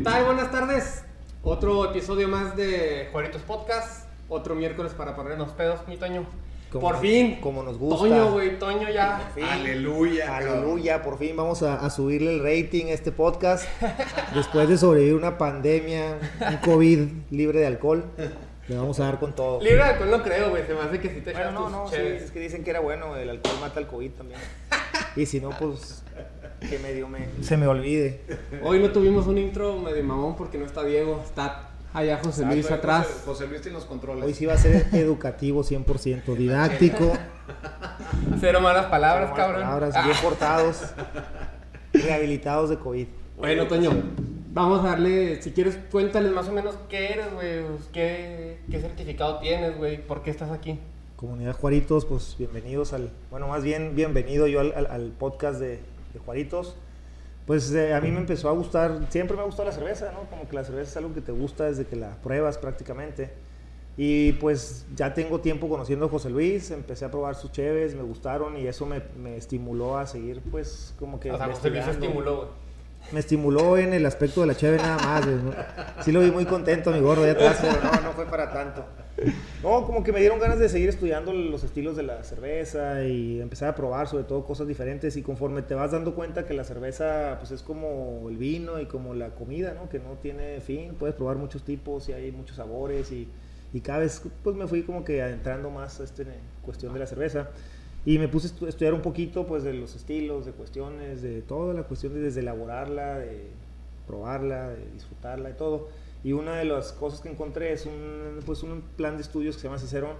¿Qué tal? Buenas tardes. Otro episodio más de Juaritos Podcast. Otro miércoles para ponernos pedos, mi Toño. Como- por fin. como nos gusta. Toño, güey, Toño ya. Por fin. Aleluya, Aleluya, por fin vamos a, a subirle el rating a este podcast. Después de sobrevivir una pandemia, un COVID libre de alcohol, le vamos a dar con todo. Libre de alcohol no creo, güey. Se me hace que si te Bueno, echas no, tus no, sí, es que dicen que era bueno, el alcohol mata el COVID también. Y si no, pues que medio me, se me olvide. Hoy no tuvimos un intro medio mamón porque no está Diego. Está allá José Luis José- atrás. José Luis tiene los controles. Hoy sí va a ser educativo 100%, didáctico. Cero malas palabras, Buenas cabrón. palabras, Ah. bien portados, rehabilitados de COVID. Bueno, Toño, vamos a darle, si quieres, cuéntales más o menos qué eres, güey, pues, qué, qué certificado tienes, güey, por qué estás aquí. Comunidad Juaritos, pues bienvenidos al, bueno, más bien bienvenido yo al, al- al podcast de, de Juaritos. Pues eh, a mí me empezó a gustar, siempre me ha gustado la cerveza, ¿no? Como que la cerveza es algo que te gusta desde que la pruebas prácticamente. Y pues ya tengo tiempo conociendo a José Luis, empecé a probar sus cheves, me gustaron y eso me, me estimuló a seguir pues como que... O sea, José Luis estimuló, güey. Me estimuló en el aspecto de la cheve nada más. Sí lo vi muy contento, mi gordo, ya atrás, pero no, no fue para tanto. No, como que me dieron ganas de seguir estudiando los estilos de la cerveza y empezar a probar sobre todo cosas diferentes y conforme te vas dando cuenta que la cerveza pues es como el vino y como la comida, ¿no? Que no tiene fin, puedes probar muchos tipos y hay muchos sabores y, y cada vez pues me fui como que adentrando más a esta cuestión de la cerveza. Y me puse a estu- estudiar un poquito pues de los estilos, de cuestiones, de toda la cuestión de desde elaborarla, de probarla, de disfrutarla y todo. Y una de las cosas que encontré es un, pues un plan de estudios que se llama Cicerón.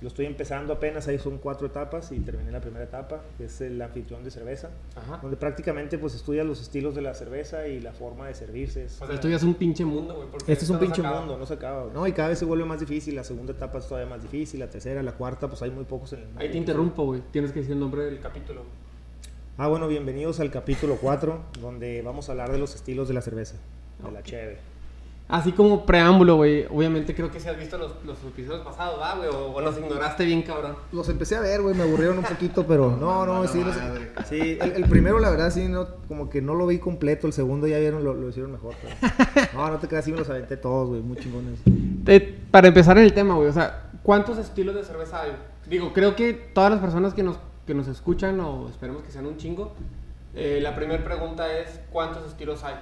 Lo estoy empezando apenas, ahí son cuatro etapas y terminé la primera etapa, que es el anfitrión de cerveza, Ajá. donde prácticamente pues estudias los estilos de la cerveza y la forma de servirse. Es- O sea, esto ya es un pinche mundo, güey. este es un esto pinche acaba. mundo, no se acaba. No, y cada vez se vuelve más difícil, la segunda etapa es todavía más difícil, la tercera, la cuarta, pues hay muy pocos en el Ahí te interrumpo, güey. Tienes que decir el nombre del capítulo. Ah, bueno, bienvenidos al capítulo 4, donde vamos a hablar de los estilos de la cerveza, de la cheve. Así como preámbulo, güey. Obviamente creo que si has visto los, los episodios pasados, ¿va, güey? O, o nos ignoraste bien, cabrón. Los empecé a ver, güey, me aburrieron un poquito, pero no, no, mala sí, los- sí, el, el primero la verdad sí, no, como que no lo vi completo, el segundo ya vieron, lo, lo hicieron mejor, pero- no, no te creas, sí me los aventé todos, güey, muy chingones. Para empezar en el tema, güey. O sea, ¿cuántos estilos de cerveza hay? Digo, creo que todas las personas que nos, que nos escuchan, o esperemos que sean un chingo, eh, la primera pregunta es, ¿cuántos estilos hay?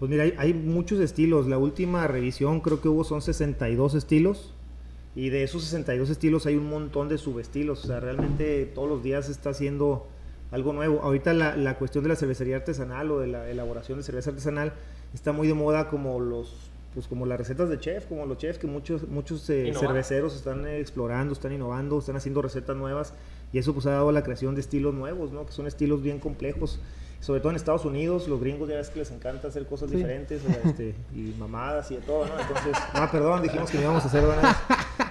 Pues mira, hay, hay muchos estilos, la última revisión creo que hubo son 62 estilos, y de esos 62 estilos hay un montón de subestilos, o sea, realmente todos los días se está haciendo algo nuevo. Ahorita la, la cuestión de la cervecería artesanal o de la elaboración de cerveza artesanal está muy de moda como los pues como las recetas de chef, como los chefs que muchos muchos eh, cerveceros están explorando, están innovando, están haciendo recetas nuevas y eso pues ha dado la creación de estilos nuevos, ¿no? Que son estilos bien complejos. Sobre todo en Estados Unidos, los gringos ya ves que les encanta hacer cosas Sí. diferentes, este, y mamadas y de todo, ¿no? Entonces, no, perdón, dijimos que no íbamos a hacer donas.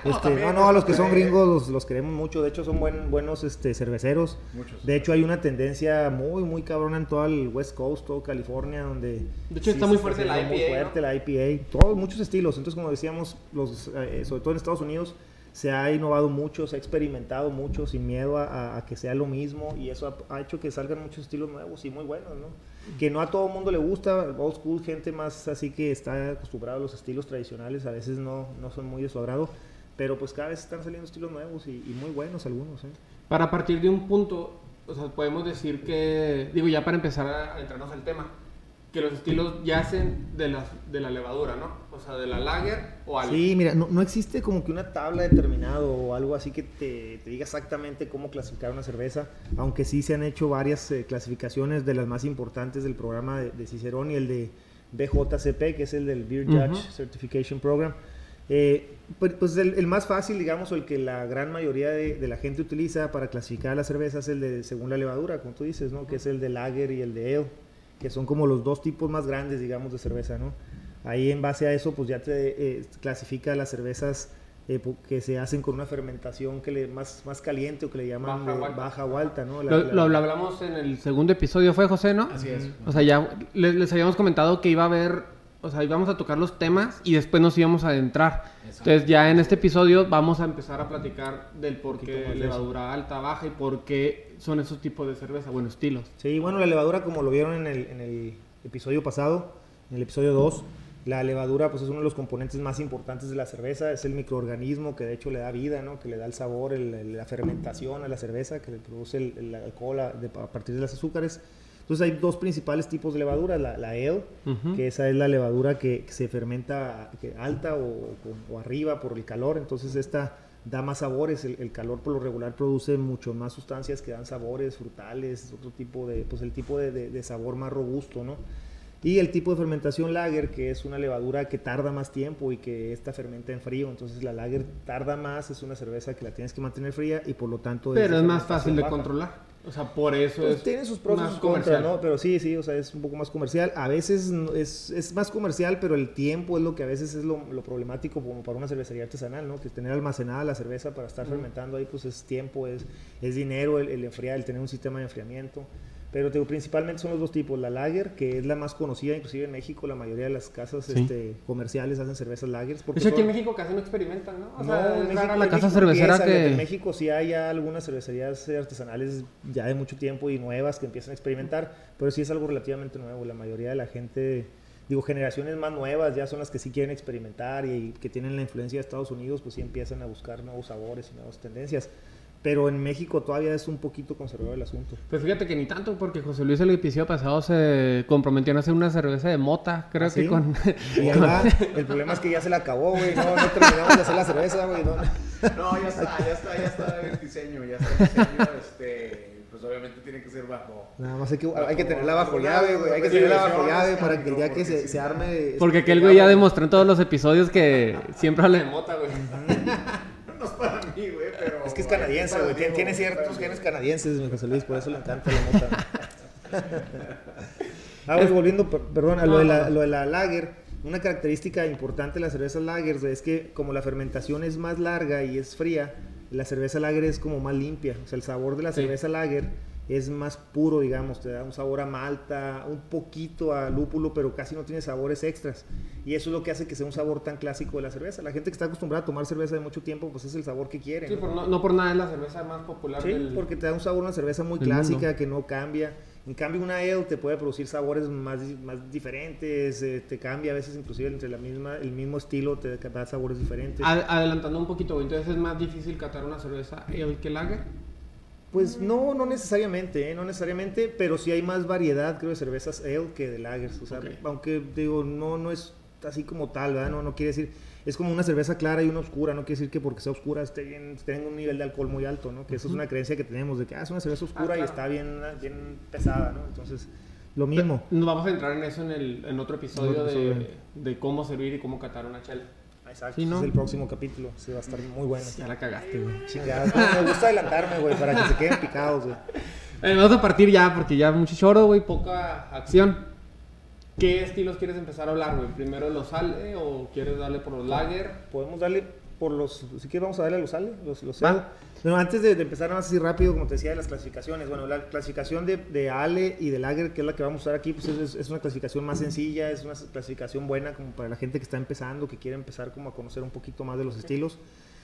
Este, no, no, a los que son gringos los, los queremos mucho, de hecho son buen, buenos este, cerveceros. Muchos. De hecho hay una tendencia muy, muy cabrona en todo el West Coast, todo California, donde... De hecho, está muy fuerte la haciendo Muy IPA, fuerte la IPA, todos, muchos estilos. Entonces, como decíamos, los, eh, sobre todo en Estados Unidos, se ha innovado mucho, se ha experimentado mucho sin miedo a, a- a que sea lo mismo y eso ha, ha hecho que salgan muchos estilos nuevos y muy buenos, ¿no? Que no a todo mundo le gusta, old school, gente más así que está acostumbrada a los estilos tradicionales, a veces no, no son muy de su agrado, pero pues cada vez están saliendo estilos nuevos y, y muy buenos algunos, ¿eh? Para partir de un punto, o sea, podemos decir que, digo, ya para empezar a adentrarnos al tema, que los estilos yacen de la, de la levadura, ¿no? O sea, de la lager o al... Sí, mira, no, no existe como que una tabla determinada o algo así que te, te diga exactamente cómo clasificar una cerveza, aunque sí se han hecho varias eh, clasificaciones de las más importantes del programa de, de Cicerón y el de BJCP, que es el del Beer Judge. Certification Program. Eh, pues pues el, el más fácil, digamos, o el que la gran mayoría de, de la gente utiliza para clasificar la cerveza es el de según la levadura, como tú dices, ¿no? Que es el de lager y el de ale, que son como los dos tipos más grandes, digamos, de cerveza, ¿no? Ahí en base a eso, pues ya te eh, clasifica las cervezas eh, que se hacen con una fermentación que le, más, más caliente o que le llaman Baja de o alta. baja o alta, ¿no? La- Lo, la- lo- lo hablamos en el segundo episodio, ¿fue José, no? Así es. O sea, ya les, les habíamos comentado que iba a haber, o sea, íbamos a tocar los temas y después nos íbamos a adentrar. Exacto. Entonces ya en este episodio vamos a empezar a platicar del por qué levadura alta, baja y por qué son esos tipos de cerveza, bueno, estilos. Sí, bueno, la levadura, como lo vieron en el, en el episodio pasado, en el episodio 2. La levadura pues es uno de los componentes más importantes de la cerveza, es el microorganismo que de hecho le da vida, ¿no? que le da el sabor, el- el- la fermentación a la cerveza, que le produce el, el alcohol a, de- a partir de los azúcares. Entonces hay dos principales tipos de levadura, la, la Ujú. que esa es la levadura que, que se fermenta que alta o, arriba por el calor, entonces esta da más sabores, el, el calor por lo regular produce mucho más sustancias que dan sabores frutales, otro tipo de, pues el tipo de, de- de sabor más robusto, ¿no? Y el tipo de fermentación lager, que es una levadura que tarda más tiempo y que esta fermenta en frío, entonces la lager tarda más, es una cerveza que la tienes que mantener fría y por lo tanto... Pero de es más fácil de baja. controlar. O sea, por eso Pues es. tiene sus pros más comercial. ¿no? Pero sí, sí, o sea, es un poco más comercial. A veces es, es más comercial, pero el tiempo es lo que a veces es lo, lo problemático como para una cervecería artesanal, ¿no? Que tener almacenada la cerveza para estar fermentando ahí, pues es tiempo, es, es dinero, el, el enfriar, el tener un sistema de enfriamiento. Pero te digo, principalmente son los dos tipos, la lager, que es la más conocida, inclusive en México la mayoría de las casas Sí. este, comerciales hacen cervezas lagers. Porque hecho, aquí en México casi no experimentan, ¿no? O no, sea, en México- la en casa México cervecera empieza, fíjate, que. En México sí hay ya algunas cervecerías artesanales ya de mucho tiempo y nuevas que empiezan a experimentar, pero sí es algo relativamente nuevo. La mayoría de la gente, digo, generaciones más nuevas ya son las que sí quieren experimentar y, que tienen la influencia de Estados Unidos, pues sí empiezan a buscar nuevos sabores y nuevas tendencias. Pero en México todavía es un poquito conservador el asunto. Pues fíjate que ni tanto, porque José Luis el episodio pasado se comprometió a hacer una cerveza de mota, creo ¿Ah, que sí? con. Y ahí va. El problema es que ya se la acabó, güey. No, no terminamos de hacer la cerveza, güey. no. No, ya está, ya está, ya está el diseño, ya está el diseño, este, pues obviamente tiene que ser bajo. Nada más hay que, hay que tenerla bajo llave, güey. Hay que tenerla bajo llave para que el día que se, se arme. Porque aquel güey ya demostró en todos los episodios que siempre habla de mota, güey. No es para mí, güey, pero... Es que es canadiense, güey. Tiene, tiene ciertos genes canadienses, mi José Luis, por eso le encanta la mota. ah, güey, volviendo, per- perdón, a lo de, la, lo de la lager. Una característica importante de las cervezas lagers es que como la fermentación es más larga y es fría, la cerveza lager es como más limpia. O sea, el sabor de la Sí. cerveza lager es más puro, digamos, te da un sabor a malta, un poquito a lúpulo, pero casi no tiene sabores extras. Y eso es lo que hace que sea un sabor tan clásico de la cerveza. La gente que está acostumbrada a tomar cerveza de mucho tiempo, pues es el sabor que quiere. Sí, ¿no? por no, no por nada es la cerveza más popular Sí, del. porque te da un sabor a una cerveza muy clásica mundo. que no cambia. En cambio, una ale te puede producir sabores más, más diferentes, eh, te cambia a veces inclusive entre la misma, el mismo estilo te da sabores diferentes. A- adelantando un poquito, entonces es más difícil catar una cerveza ale que lager. Pues no, no necesariamente, ¿eh? no necesariamente, pero sí hay más variedad, creo, de cervezas ale que de lagers. O sea, aunque digo, no, no es así como tal, ¿verdad? No, no quiere decir, es como una cerveza clara y una oscura, no quiere decir que porque sea oscura esté bien, tenga un nivel de alcohol muy alto, ¿no? Que eso es una creencia que tenemos de que ah, es una cerveza oscura y claro. está bien, bien pesada, ¿no? Entonces, lo mismo. Nos vamos a entrar en eso en, el, en otro episodio, de, episodio. de cómo servir y cómo catar una chela. Exacto, Sí, ¿no? es el próximo capítulo, sí, va a estar muy bueno. Ya la cagaste, güey. Chingada, me gusta adelantarme, güey, para que se queden picados, güey. Eh, vamos a partir ya, porque ya mucho choro, güey, poca acción. ¿Qué estilos quieres empezar a hablar, güey? ¿Primero los sale o quieres darle por los lager? Podemos darle por los. Si quieres, vamos a darle a los Ale, los, los. Bueno, antes de, de empezar, más así rápido, como te decía, de las clasificaciones. Bueno, la clasificación de, de Ale y de Lager, que es la que vamos a usar aquí, pues es, es una clasificación más sencilla, es una clasificación buena como para la gente que está empezando, que quiere empezar como a conocer un poquito más de los estilos.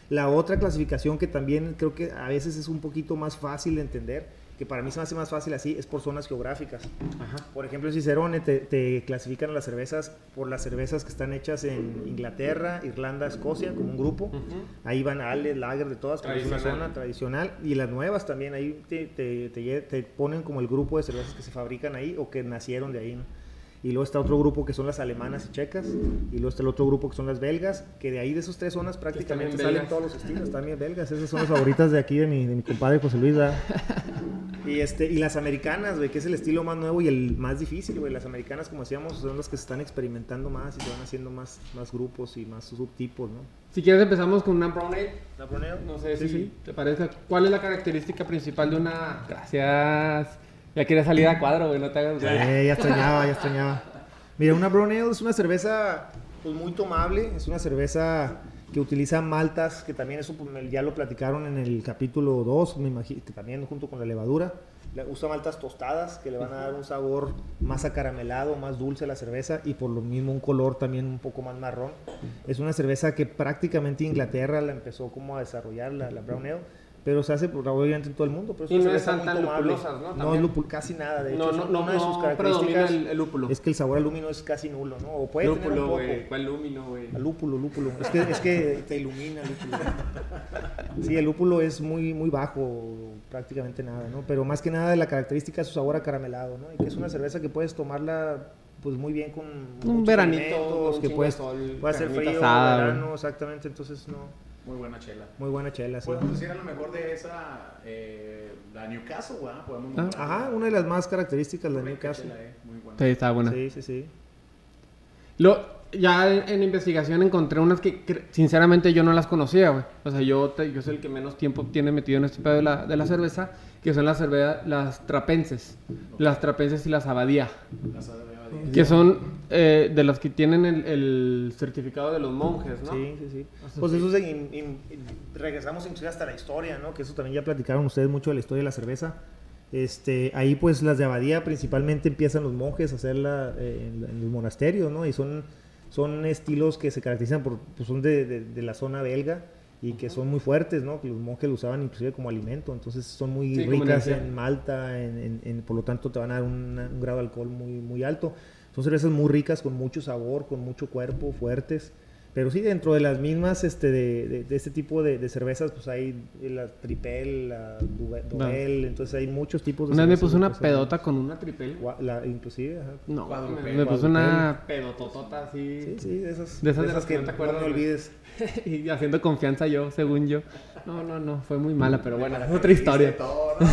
La otra clasificación que también creo que a veces es un poquito más fácil de entender, que para mí se me hace más fácil así, es por zonas geográficas. Ajá. Por ejemplo, Cicerone te, te clasifican a las cervezas por las cervezas que están hechas en Inglaterra, Irlanda, Escocia, como un grupo. Ahí van Ale, Lager, de todas, pero es una zona tradicional. Y las nuevas también, ahí te, te, te ponen como el grupo de cervezas que se fabrican ahí o que nacieron de ahí. ¿no? Y luego está otro grupo que son las alemanas y checas. Y luego está el otro grupo que son las belgas, que de ahí de esas tres zonas prácticamente salen belgas. todos los estilos. También belgas, esas son las favoritas de aquí de mi, de mi compadre José Luis. ¿verdad? Y, este, y las americanas, güey, que es el estilo más nuevo y el más difícil, güey. Las americanas, como decíamos, son las que se están experimentando más y se van haciendo más, más grupos y más subtipos, ¿no? Si quieres empezamos con una brown ale. No sé Sí, si sí. te parece. ¿Cuál es la característica principal de una... Gracias. Ya quieres salir a cuadro, güey, no te hagas... Eh, ya extrañaba, ya extrañaba. Mira, una brown ale es una cerveza pues, muy tomable, es una cerveza que utiliza maltas, que también eso pues, ya lo platicaron en el capítulo 2, me imagino, que también junto con la levadura. Usa maltas tostadas que le van a dar un sabor más acaramelado, más dulce a la cerveza y por lo mismo un color también un poco más marrón. Es una cerveza que prácticamente Inglaterra la empezó como a desarrollar, la, la Brown Ale, pero se hace por- obviamente en todo el mundo. Pero es Y una no es cerveza tan lupulosas, ¿no? No También. es lupul, casi nada, de hecho. No, no, es no, una de sus no características el, el lúpulo. es que el sabor al lúmino es casi nulo, ¿no? O puede tener un lúpulo, poco. güey. ¿Cuál lúmino, güey? Lúpulo, lúpulo. Es que, es que te ilumina el lúpulo. Sí, el lúpulo es muy, muy bajo, prácticamente nada, ¿no? Pero más que nada la característica es su sabor acaramelado, ¿no? Y que es una cerveza que puedes tomarla pues muy bien con Un veranito, que puedes, de sol, puede ser carnita frío, asada, verano, exactamente, entonces no, Muy buena chela. muy buena chela, sí. Podemos decir a lo mejor de esa, eh, la Newcastle, ¿verdad? Podemos Ah. Ajá, una de las más características de la Newcastle. chela, eh, Muy buena. Sí, está buena. Sí, sí, sí. Lo, ya en, investigación encontré unas que, sinceramente yo no las conocía, güey. O sea, yo, te- yo soy el que menos tiempo tiene metido en este pedo de la, de la cerveza, que son las cerveza, las trapenses. Las trapenses y las abadía. La sabe de Abadía. Que son eh, de las que tienen el, el certificado de los monjes, ¿no? Sí, sí, sí. Sea, Pues eso es de- in- in- regresamos inclusive hasta la historia, ¿no? Que eso también ya platicaron ustedes mucho de la historia de la cerveza. Este, ahí pues las de abadía principalmente empiezan los monjes a hacerla eh, en, en los monasterios, ¿no? Y son, son estilos que se caracterizan por, pues son de, de- de la zona belga y que son muy fuertes, ¿no? Que los monjes lo usaban inclusive como alimento, entonces son muy Sí, ricas en malta, en, en- en- por lo tanto te van a dar una- un grado de alcohol muy, muy alto. Son cervezas muy ricas, con mucho sabor, con mucho cuerpo, fuertes. Pero sí, dentro de las mismas, este, de, de- de este tipo de, de cervezas, pues hay la tripel, la Duve- Dobel, entonces hay muchos tipos de Una vez me cervezas puse una que pedota con una tripel. La- inclusive, ajá. No, Cuadrupel. me, me puse una pedototota así. Sí, sí, de esas, De esas de las que no te acuerdas, no güey. olvides. y haciendo confianza yo, según yo. No, no, no, fue muy mala, pero bueno, es otra historia. todo, ¿no?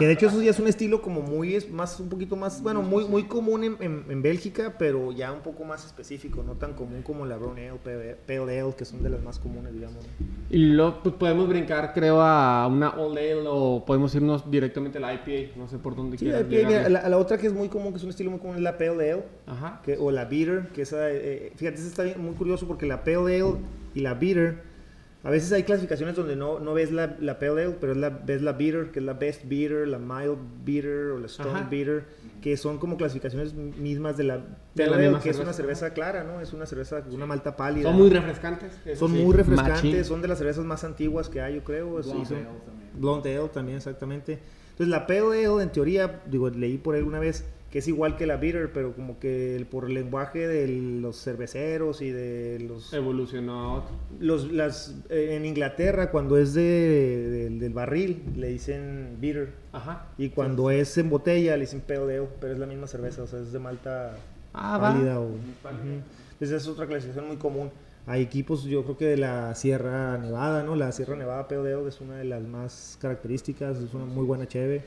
Que de hecho eso ya es un estilo como muy, es más, un poquito más, bueno, muy, muy común en, en- en Bélgica, pero ya un poco más específico, no tan común como la Brown Ale, Pale Pale Ale, que son de las más comunes, digamos. Y luego pues, podemos brincar, creo, a una Old Ale o podemos irnos directamente a la IPA. No sé por dónde Sí, quieras la, la, la otra que es muy común, que es un estilo muy común, es la Pale Ale. Ajá. que- o la bitter, que esa, eh, fíjate, esa está bien- muy curioso porque la pale ale y la bitter, a veces hay clasificaciones donde no, no ves la, la pale ale, pero es la, ves la bitter, que es la best bitter, la mild bitter o la strong Ajá. bitter, que son como clasificaciones mismas de la De pale la ale, que es una cerveza clara, ¿no? Es una cerveza con una malta pálida. Son muy refrescantes. Son sí. muy refrescantes, Machín. son de las cervezas más antiguas que hay, yo creo. Blonde Ale también. Blonde Ale también, exactamente. Entonces la Pale Ale, en teoría, digo, leí por ahí una vez que es igual que la Bitter, pero como que el- por el lenguaje de los cerveceros y de los... Evolucionó a otro. los las, eh, en Inglaterra, cuando es de, de- del barril, le dicen Bitter. Ajá. Y cuando es en botella, le dicen Pale Ale, pero es la misma cerveza, o sea, es de malta Ah, va. pálida. O, pálida. Ujú. Entonces es otra clasificación muy común. Hay equipos, yo creo que de la Sierra Nevada, ¿no? La Sierra Nevada Ale es una de las más características, es una muy buena cheve.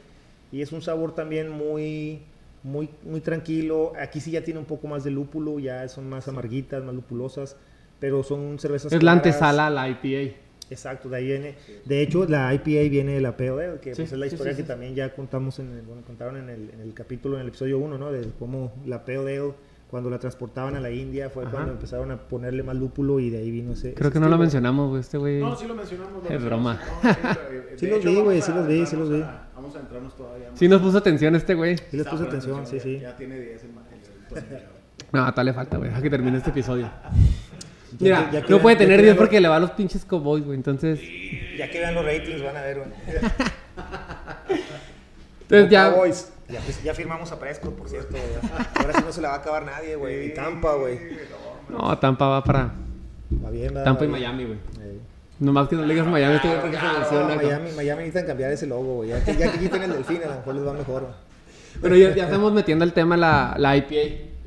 Y es un sabor también muy, muy, muy tranquilo. Aquí sí ya tiene un poco más de lúpulo, ya son más amarguitas, más lupulosas, pero son cervezas Es la claras. antesala a la IPA. Exacto, de ahí viene. De hecho, la IPA viene de la Pale Ale, que Sí, pues, es la historia sí, que sí. también ya contamos en el, bueno, contaron en el, en el capítulo, en el episodio 1, ¿no? De cómo la Pale Ale, cuando la transportaban a la India, fue Ajá. cuando empezaron a ponerle más lúpulo y de ahí vino ese. Creo ese que no lo mencionamos, güey. Este güey. No, sí lo mencionamos. lo Es mencionamos. broma. No, sí, de Sí los vi, güey, a sí los vi, sí los vi. a- Vamos a entrarnos todavía más. Sí nos puso atención este güey. Sí les puse poniendo atención, sí, ya- sí. Ya tiene 10 el, el. No, tal le falta, güey. Deja que termine este episodio. Ya Mira, ya que no puede ya tener vean 10 los- porque le va a los pinches cowboys, güey. Entonces, Ya que vean los ratings, van a ver, güey. entonces ya. Cowboys. Ya, pues, ya firmamos a Prescott, por cierto. güey. Ahora sí no se la va a acabar nadie, güey. Y Tampa, güey. No, Tampa va para Va bien. Tampa y Va bien. Miami, güey. Nomás que no le digas Miami, porque se cabrón. Miami, Miami necesitan cambiar ese logo, güey. Ya que, ya que quiten el delfín, a lo mejor les va mejor. güey. Pero ya, ya estamos metiendo el tema la, la IPA.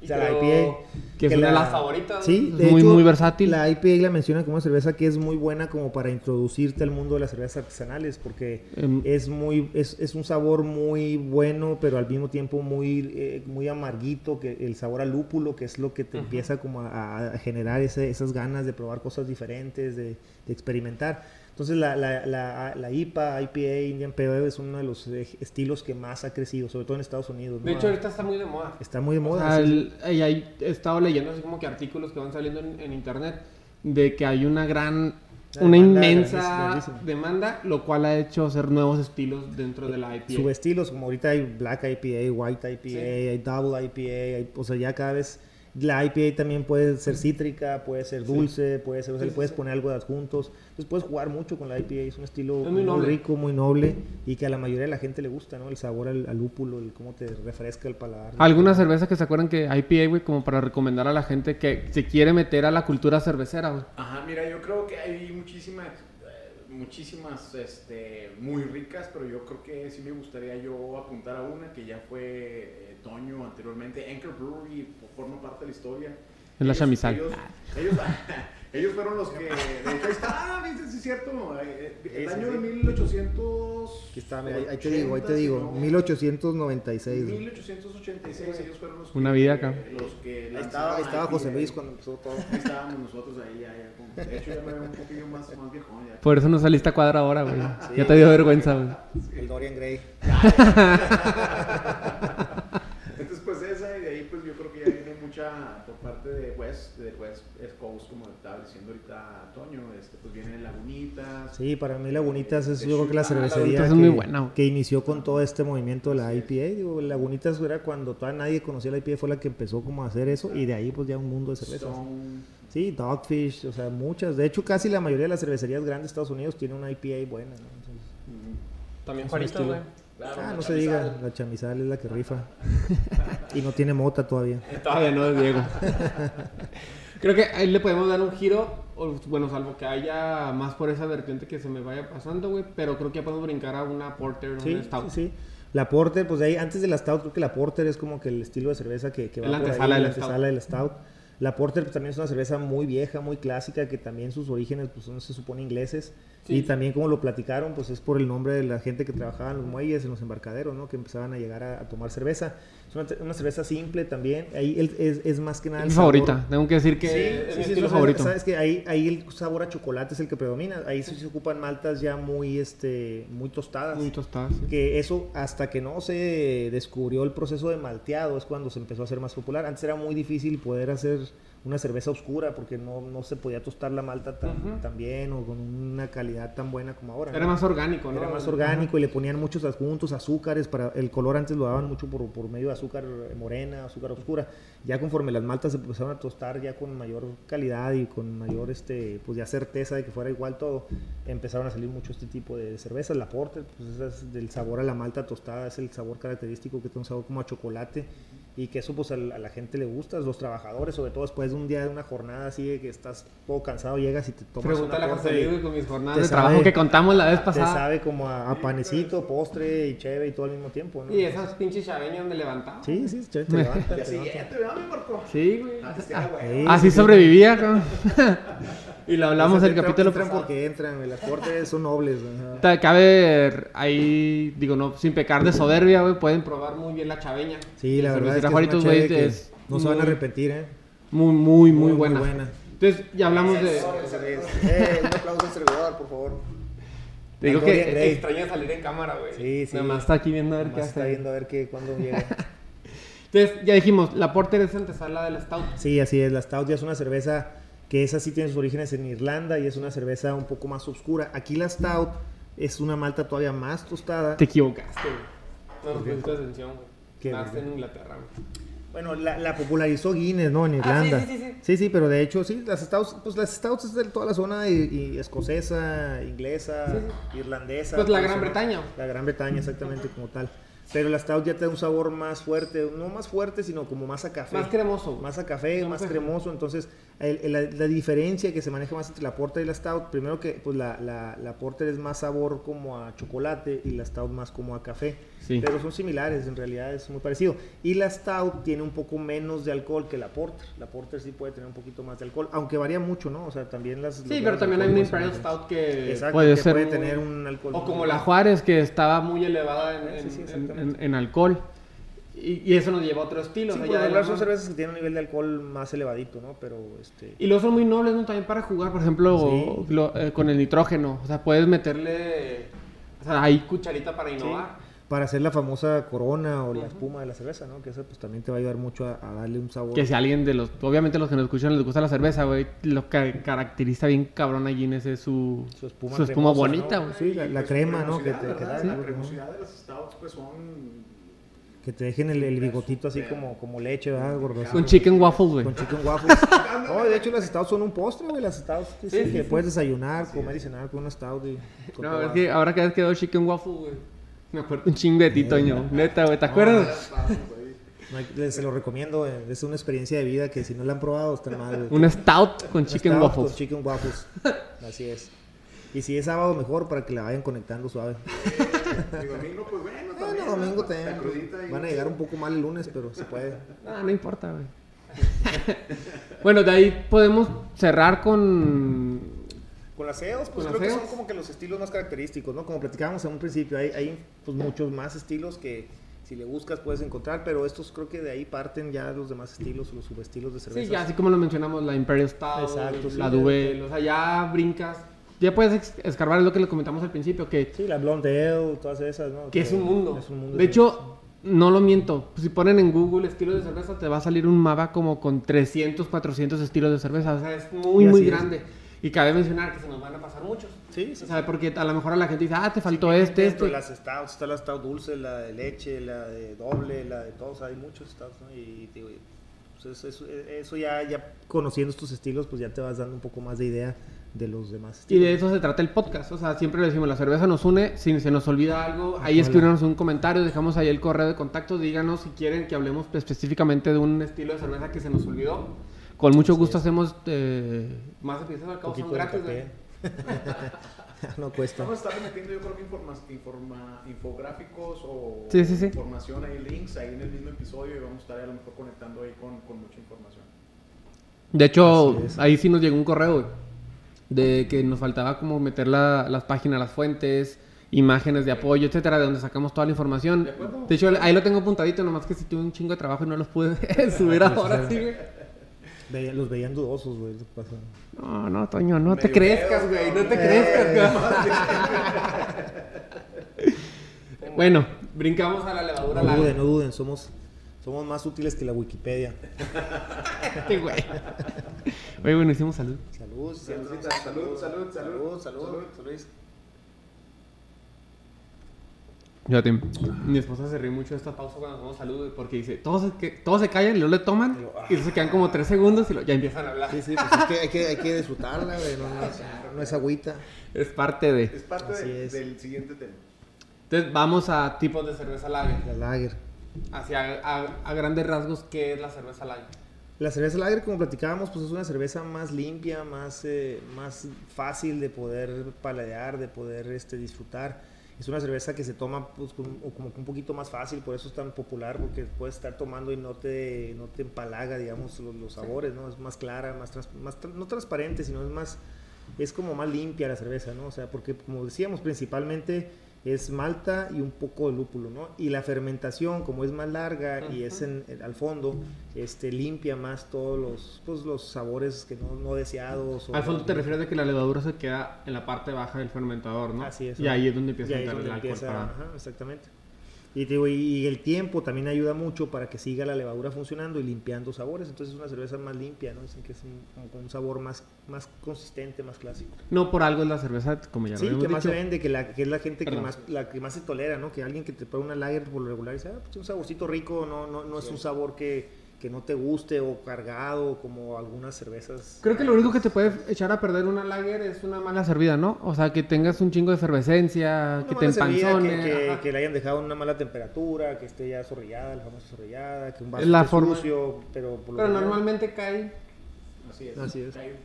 O sea, la IPA. Que es que una de la- las favoritas. Sí, es de muy, hecho, muy versátil. La IPA la mencionan como una cerveza que es muy buena como para introducirte al mundo de las cervezas artesanales, porque Em, es muy es, es un sabor muy bueno, pero al mismo tiempo muy eh, muy amarguito, que el sabor a lúpulo, que es lo que te empieza como a, a generar ese- esas ganas de probar cosas diferentes, de, de experimentar. Entonces la, la, la, la IPA, IPA, Indian Pale Ale es uno de los eh, estilos que más ha crecido, sobre todo en Estados Unidos. de ¿no? hecho, ahorita está muy de moda. Está muy de O moda. sea, el- y ahí he estado leyendo así como que artículos que van saliendo en, en internet de que hay una gran, Una una demanda inmensa demanda, lo cual ha hecho hacer nuevos estilos dentro de la IPA. subestilos, como ahorita hay Black IPA, White IPA, Sí. hay Double IPA, hay- o sea, ya cada vez La IPA también puede ser cítrica, puede ser dulce, puede ser, o sea, Sí, le sí, puedes sí. poner algo de adjuntos. Entonces puedes jugar mucho con la IPA, es un estilo Es muy rico, muy noble y que a la mayoría de la gente le gusta, ¿no? El sabor al, al lúpulo, el cómo te refresca el paladar. ¿Alguna cerveza que se acuerdan que IPA, güey, como para recomendar a la gente que se quiere meter a la cultura cervecera, güey? Ajá, mira, yo creo que hay muchísimas, muchísimas, este, muy ricas, pero yo creo que sí me gustaría yo apuntar a una que ya fue eh, Toño anteriormente. Anchor Brewery forma parte de la historia. Es la Ellos- chamizal. Ellos, ellos, ellos fueron los que, de hecho, ahí está, ah, viste, sí es cierto, eh, el Sí, sí, año sí. de 1800. Aquí está, mira, ahí, ahí te digo, ahí te digo, 1896. güey. 1886, ellos fueron los que. Una vida acá. Los que Ahí estaba, ahí estaba José. Luis cuando empezó todo. Ahí estábamos nosotros ahí, ya, ya. como- De hecho, ya me veo un poquillo más, más viejón. Ya. Por eso no saliste a cuadra ahora, güey. Ya te dio vergüenza, güey. El Dorian Gray. Entonces, pues esa, y de ahí, pues yo creo que ya viene mucha por parte de West, de West Coast, como estaba diciendo ahorita Toño, este, pues viene Lagunitas. Sí, para mí Lagunitas es De yo creo que la cervecería es que, muy buena, güey. que inició con todo este movimiento de la IPA. Digo, Lagunitas era cuando todavía nadie conocía la IPA, fue la que empezó como a hacer eso y de ahí pues ya un mundo de cervezas. Sí, Dogfish, o sea, muchas. De hecho, casi la mayoría de las cervecerías grandes de Estados Unidos tiene una IPA buena. ¿no? Entonces, También Es estilo. Claro, ah, no se diga, la chamizal es la que rifa. y no tiene mota todavía. Todavía no es Diego. Creo que ahí le podemos dar un giro, o, bueno, salvo que haya más por esa vertiente que se me vaya pasando, güey, pero creo que ya podemos brincar a una porter, una Sí, stout. sí, sí. La Porter, pues de ahí, antes de la Stout, creo que la Porter es como que el estilo de cerveza que, que va la por ahí, antesala de la la antesala de la Stout. La Porter pues, también es una cerveza muy vieja, muy clásica, que también sus orígenes pues, son, se supone, ingleses. Sí. Y también, como lo platicaron, pues es por el nombre de la gente que trabajaba en los muelles, en los embarcaderos, ¿no? Que empezaban a llegar a, a tomar cerveza. Una, una cerveza simple también. Ahí el- es, es más que nada Es mi favorita, tengo que decir que Sí, es sí, mi sí, estilo favorito. Sabes que ahí, ahí el sabor a chocolate es el que predomina. Ahí sí se ocupan maltas ya muy, este, muy tostadas. Muy tostada, sí. Que eso, hasta que no se descubrió el proceso de malteado, es cuando se empezó a hacer más popular. Antes era muy difícil poder hacer una cerveza oscura porque no, no se podía tostar la malta tan, bien o con una calidad tan buena como ahora. Era ¿no? más orgánico, ¿no? Era más orgánico y le ponían muchos adjuntos, azúcares, para el color antes lo daban mucho por, por medio de azúcar morena, azúcar oscura. Ya conforme las maltas se empezaron a tostar ya con mayor calidad y con mayor este pues ya certeza de que fuera igual todo, empezaron a salir mucho este tipo de cervezas. La Porter, pues es del sabor a la malta tostada, es el sabor característico que tiene un sabor como a chocolate y que eso pues a la, a la gente le gusta, los trabajadores, sobre todo después de un día de una jornada así de que estás todo cansado, llegas y te tomas Pregúntale a una José Porter y- con mis jornadas te de sabe- trabajo que contamos la vez te pasada. sabe como a, a panecito, postre y cheve y todo al mismo tiempo, ¿no? Y esas pinches chaveñas me levantaban. Sí, sí, te levanta, Al día te ¿verdad, mi Marco? Sí, güey. Ah, ah, Así sí, sobrevivía. y lo hablamos Esas el entran- capítulo entran pasado. porque entran, güey, las portes son nobles. Ta- Cabe ahí, digo, no, sin pecar de soberbia, güey, pueden probar muy bien la chaveña. Sí, la verdad es que es Juaritos, cheve güey, que es no se van a muy- arrepentir, ¿eh? Muy, muy, muy, Muy, muy buena. buena. Entonces, ya hablamos de... Eh, un aplauso al servidor, por favor. Te digo que extraña salir en cámara, güey. Sí, sí. Nada más está aquí viendo a ver qué Nomás está hace. viendo a ver qué, cuándo llega. Entonces, ya dijimos, la Porter es antesala de la Stout. Sí, así es. La Stout ya es una cerveza que esa sí tiene sus orígenes en Irlanda y es una cerveza un poco más oscura. Aquí la Stout es una malta todavía más tostada. Te equivocaste, güey. No nos atención, güey. ¿Qué, Nace güey? en Inglaterra, güey. Bueno, la, la popularizó Guinness, ¿no? En Ah, Irlanda. sí, sí, sí, sí. Sí, sí, pero de hecho, sí, las Stouts, pues las Stouts es de toda la zona y, y escocesa, inglesa, Sí, irlandesa. Pues la toda Gran. Bretaña. La Gran Bretaña, exactamente como tal. Pero la Stout ya te da un sabor más fuerte, no más fuerte, sino como más a café. Más cremoso. Más a café, No, más más cremoso. Entonces, el- el- la, la diferencia que se maneja más entre la Porter y la Stout, primero que pues la, la, la Porter es más sabor como a chocolate y la Stout más como a café. Sí. Pero son similares, en realidad es muy parecido. Y la Stout tiene un poco menos de alcohol que la Porter. La Porter sí puede tener un poquito más de alcohol, aunque varía mucho, ¿no? O sea, también las... Sí, pero también hay una Imperial. Stout que Exacto, puede que ser puede tener un alcohol O como la Juárez, que estaba muy elevada en, Sí, sí, en- exactamente. en- en alcohol. Y, y eso nos lleva a otro estilo. Sí, o sea, por ya son cervezas que tienen un nivel de alcohol más elevadito, ¿no? Pero, este... Y luego son muy nobles, ¿no? También para jugar, por ejemplo, Sí. lo- eh, con el nitrógeno. O sea, puedes meterle... O sea, hay cucharita para innovar. para hacer la famosa corona o la espuma de la cerveza, ¿no? Que eso pues también te va a ayudar mucho a, a darle un sabor. Que si a alguien de los... Obviamente los que nos escuchan les gusta la cerveza, güey. Lo que caracteriza bien cabrón a Guinness es su... Su espuma su espuma cremosa, bonita, ¿no? güey. Sí, la, la pues, crema, ¿no? Que te que da, La cremosidad de las stouts pues son Que te dejen el, el bigotito así como, como leche, ¿verdad? Gordoso. Con chicken waffles, güey. Con chicken waffles. No, de hecho, las stouts son un postre, güey. Las Sí, sí, que sí. puedes desayunar, comer y cenar con una stout. Y con No, es que ahora que has quedado chicken waffle, güey. Me acuerdo un chingo de ti, Toño. Neta, güey. ¿Te acuerdas? No hay- les- se lo recomiendo, eh, es una experiencia de vida que si no la han probado, está mal. güey. Un stout con Una chicken stout waffles. Con chicken waffles. Así es. Y si es sábado, mejor para que la vayan conectando suave. Y domingo, pues bueno, domingo ¿no? también. La crudita y- Van a llegar un poco mal el lunes, pero se puede. No, no importa, güey. bueno, de ahí podemos cerrar con. Con las EOS, pues creo que son como que los estilos más característicos, ¿no? Como platicábamos en un principio, hay, hay pues muchos más estilos que si le buscas puedes encontrar, pero estos creo que de ahí parten ya los demás estilos, los subestilos de cerveza. Sí, ya así como lo mencionamos, la Imperial Stout, Exacto, sí, la. Duvel, o sea, ya brincas. Ya puedes escarbar, es lo que le comentamos al principio, que, Sí, la Blonde Ale, todas esas, ¿no? que es un mundo. Es un mundo de hecho, no lo miento. Si ponen en Google estilos de cerveza, te va a salir un mapa como con 300, 400 estilos de cerveza. O sea, es muy, muy es. grande. Y cabe mencionar que se nos van a pasar muchos. Sí, sí, O sea, porque a lo mejor a la gente dice, ah, te faltó este, Dentro este. las stouts está la stout dulce, la de leche, la de doble, la de todos, hay muchos stouts, ¿no? Y digo, pues eso, eso- eso ya, ya conociendo estos estilos, pues ya te vas dando un poco más de idea de los demás Y de eso se trata el podcast. O sea, siempre le decimos, la cerveza nos une. Si se nos olvida algo, ahí Hola. escríbanos un comentario, dejamos ahí el correo de contacto. Díganos si quieren que hablemos específicamente de un estilo de cerveza que se nos olvidó. Con mucho Así gusto es. hacemos eh, más episodios al cabo, son de gratis. no cuesta. Vamos a estar metiendo yo creo que informa- informa- infográficos o Sí, sí, sí. información ahí, links ahí en el mismo episodio y vamos a estar a lo mejor conectando ahí con, con mucha información. De hecho, ahí sí nos llegó un correo güey, de que nos faltaba como meter la- las páginas, las fuentes, imágenes de apoyo, etcétera, de donde sacamos toda la información. De acuerdo. De hecho, ahí lo tengo apuntadito, nomás que si tuve un chingo de trabajo y no los pude subir ahora sí, güey. Veía- los veían dudosos, güey. lo que pasa. No, no, Toño, no te crezcas, güey, no cabrón. te crezcas, güey. Bueno, brincamos a la levadura No duden, no duden, somos, somos más útiles que la Wikipedia. Sí, güey. Oye, bueno, hicimos salud. Salud, Salud, salud, salud, salud, salud, salud, salud, salud. salud. Fíjate, mi esposa se ríe mucho de esta pausa cuando damos salud, porque dice, todos se, que, todos se callan y luego le toman, y se quedan como tres segundos y lo- ya empiezan a hablar. Sí, sí, pues es que hay que, hay que disfrutarla, güey. No, no es, no es agüita. Es parte de... Es parte de- es. del siguiente tema. Entonces, vamos a tipos de cerveza lager. La lager. Hacia, a, a grandes rasgos, ¿qué es la cerveza lager? La cerveza lager, como platicábamos, pues es una cerveza más limpia, más, eh, más fácil de poder paladear, de poder este, disfrutar. Es una cerveza que se toma pues, con- como un poquito más fácil, por eso es tan popular, porque puedes estar tomando y no te, no te empalaga, digamos, los, los sabores, ¿no? Es más clara, más, trans- más no transparente, sino es más, es como más limpia la cerveza, ¿no? O sea, porque como decíamos, principalmente es malta y un poco de lúpulo, ¿no? Y la fermentación, como es más larga y es en, en- al fondo, este, limpia más todos los, pues, los sabores que no, no deseados. o- Al fondo te refieres de que la levadura se queda en la parte baja del fermentador, ¿no? Así es. Y ahí es donde empieza Y a entrar el alcohol empieza, para... ajá, exactamente. Y, te digo, y- y el tiempo también ayuda mucho para que siga la levadura funcionando y limpiando sabores. Entonces es una cerveza más limpia, ¿no? Dicen que es un, como con un sabor más, más consistente, más clásico. No por algo es la cerveza, como ya lo Sí, que más dicho. se vende, que, la, que es la gente que más, la que más se tolera, ¿no? Que alguien que te prueba una lager por lo regular dice, ah, pues tiene un saborcito rico, no, no, no es un sabor que, que no te guste o cargado como algunas cervezas. Creo que lo único que te puede echar a perder una lager es una mala servida, ¿no? O sea, que tengas un chingo de efervescencia, Una que te mala servida, empanzone. que, que, que le hayan dejado en una mala temperatura, que esté ya zorrillada, la famosa zorrillada, que un vaso La esté forma- sucio, pero por lo Pero general- normalmente cae. Así es. Así es. Está ahí.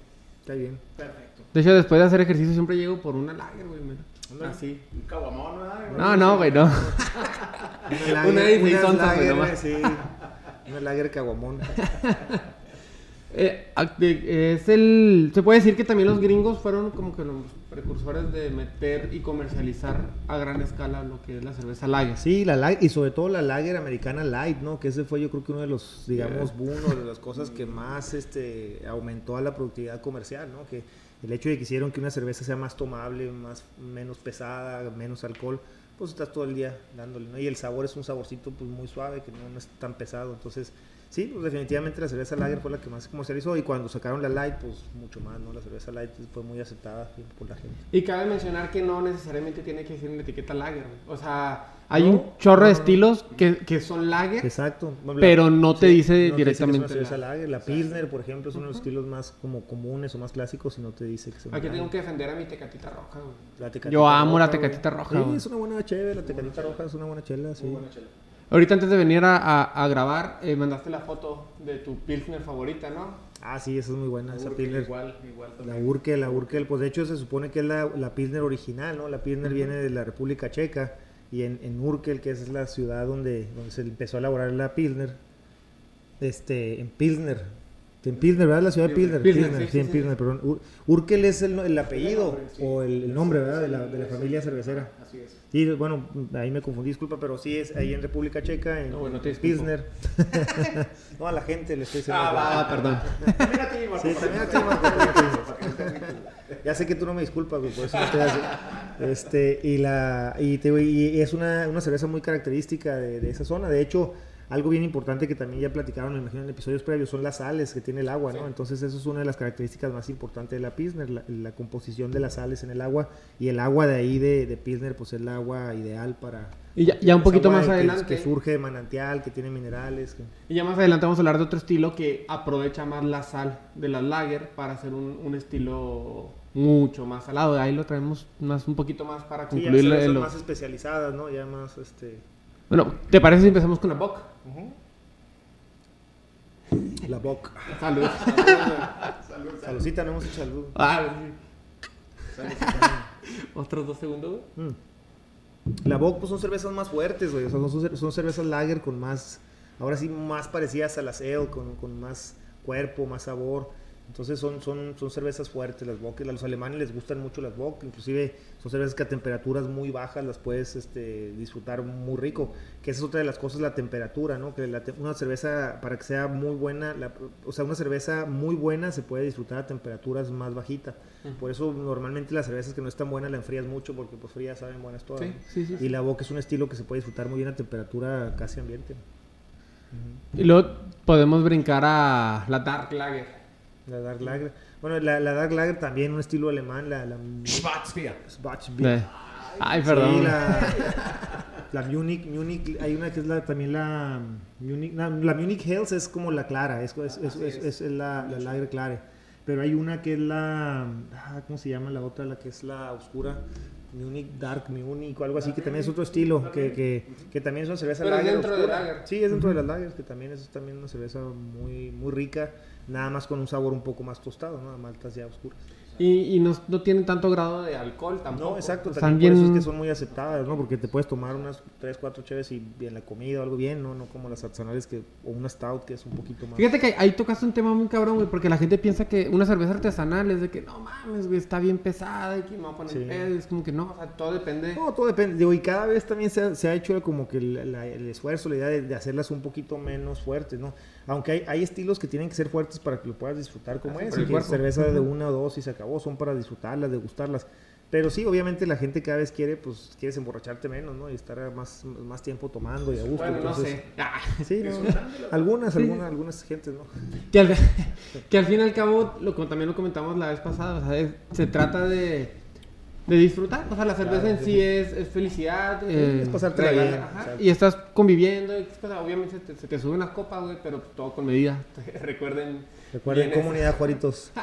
Está bien. Perfecto. De hecho, después de hacer ejercicio siempre llego por una lager, güey. mira. Así. Un caguamón, ¿verdad? No, no, güey, no. Una Una lager, nomás. sí. Una lager caguamón. Eh, es el, se puede decir que también los gringos fueron como que los precursores de meter y comercializar a gran escala lo que es la cerveza lager. Sí, la lager, y sobre todo la lager americana light, ¿no? Que ese fue yo creo que uno de los, digamos, uno de las cosas que más este, aumentó a la productividad comercial, ¿no? Que el hecho de que hicieron que una cerveza sea más tomable, más, menos pesada, menos alcohol, pues estás todo el día dándole, ¿no? Y el sabor es un saborcito pues muy suave, que no, no es tan pesado, entonces Sí, pues definitivamente la cerveza lager fue la que más se comercializó y cuando sacaron la light, pues mucho más, ¿no? La cerveza light fue muy aceptada por la gente. Y cabe mencionar que no necesariamente tiene que ser una etiqueta lager. O sea, hay No, un chorro no, de no. estilos que, que son lager. Exacto. La- Pero no te dice no que es directamente una cerveza la- lager. La Pilsner, por ejemplo, es uno de los estilos más como comunes o más clásicos y no te dice que una Aquí tengo que defender a mi tecatita roja, güey. La Tecatita Yo amo la roja, güey. Tecatita roja, Sí, güey. es una buena chévere, la tecatita roja es una buena chela, sí. Muy buena chela. Ahorita antes de venir a, a- a grabar, eh, mandaste la foto de tu Pilsner favorita, ¿no? Ah, sí, esa es muy buena, esa Urquell Pilsner. Igual, igual La también. Urkel, la Urkel, pues de hecho se supone que es la, la Pilsner original, ¿no? La Pilsner viene de la República Checa y en, en Urkel, que es la ciudad donde, donde se empezó a elaborar la Pilsner, este, en Pilsner, en Pilsner, ¿verdad? La ciudad de Pilsner, Pilsner, Pilsner, sí, en sí. Pilsner, perdón. Ur- Urkel es el, el apellido o el, el nombre, ¿verdad? De la, de la familia cervecera. Así es. Sí, bueno, ahí me confundí, disculpa, pero sí es ahí en República Checa, en, No, bueno, te. Pilsner. no, a la gente le estoy diciendo. Ah, va, perdón. También a ti, Marco, Sí, también a ti, Marco, Ya sé que tú no me disculpas, güey, por eso no estoy así. Este, y la, y, te, y es una, una cerveza muy característica de esa zona. De hecho, algo bien importante que también ya platicaron, me imagino, en episodios previos, son las sales que tiene el agua, ¿no? Entonces, eso es una de las características más importantes de la Pilsner, la, la composición de las sales en el agua. Y el agua de ahí de, de Pilsner, pues es el agua ideal para... Y ya, ya un es poquito más que- adelante. Que surge de manantial, que tiene minerales. que- Y ya más adelante vamos a hablar de otro estilo que aprovecha más la sal de las lager para hacer un, un estilo mucho más salado. Ahí lo traemos más, un poquito más para Sí, ya concluir lo- más especializadas, ¿no? Ya más, este... Bueno, ¿te parece si empezamos con la Bock? La Bock. Salud. Salud, Saludcita, no hemos hecho salud. Ah, salud. Otros dos segundos. güey. Mm. La Bock pues son cervezas más fuertes, güey. O sea, son, son cervezas lager con más, ahora sí, más parecidas a las ale, con, con más cuerpo, más sabor. Entonces son, son, son cervezas fuertes las Bock. A los alemanes les gustan mucho las Bock. Inclusive son cervezas que a temperaturas muy bajas las puedes este, disfrutar muy rico. Que esa es otra de las cosas, la temperatura, ¿no? Que la te- una cerveza, para que sea muy buena, la- o sea, una cerveza muy buena se puede disfrutar a temperaturas más bajitas. Por eso normalmente las cervezas que no están buenas la enfrías mucho porque pues frías saben buenas todas. Sí, ¿no? sí, sí, sí. Y la boca es un estilo que se puede disfrutar muy bien a temperatura casi ambiente. Y luego podemos brincar a la Dark Lager. La Dark Lager. Bueno, la, la Dark Lager también un estilo alemán, la, la Schwarzbier. Schwarzbier. Eh, Ay, perdón. Sí, la, la Munich, Munich, hay una que es la, también la Munich, la, la Munich Hells es como la clara, es, es, es, es- es la, la Lager clara. Pero hay una que es la, ah, ¿cómo se llama la otra? La que es la oscura. Munich Dark Munich o algo así, que también es otro estilo, que, que, que también es una cerveza Pero es lager dentro de oscura. lager. Sí, es dentro de las lagers, que también es también una cerveza muy, muy rica, nada más con un sabor un poco más tostado, ¿no? A maltas ya oscuras. Y, y no, no tienen tanto grado de alcohol tampoco. No, exacto, también por eso es que son muy aceptadas, ¿no? Porque te puedes tomar unas 3, 4 cheves y en la comida o algo bien, ¿no? No como las artesanales que, o una stout que es un poquito más... Fíjate que ahí tocaste un tema muy cabrón, güey, porque la gente piensa que una cerveza artesanal es de que no mames, güey, está bien pesada y que me va a poner Sí. pedo. Es como que no, o sea, todo depende. No, todo depende, digo, y cada vez también se ha, se ha hecho como que la- la- el esfuerzo, la idea de, de hacerlas un poquito menos fuertes, ¿no? Aunque hay, hay estilos que tienen que ser fuertes para que lo puedas disfrutar como Ah, es, y cerveza de una o dos y se acabó, son para disfrutarlas, degustarlas. Pero sí, obviamente la gente cada vez quiere, pues, quieres emborracharte menos, ¿no? Y estar más, más tiempo tomando y a gusto. Bueno, no entonces- sé. Ah, Sí, no, algunas, algunas, algunas gentes, ¿no? que, al, que al fin y al cabo, lo, como también lo comentamos la vez pasada, o sea, es- se trata de, de disfrutar. O sea, la cerveza en sí es, es felicidad. eh, es bien, ajá, exacto. y estás conviviendo. y, pues, obviamente se te, se te suben las copas, güey, pero todo con medida. Recuerden. Recuerden, comunidad Juaritos,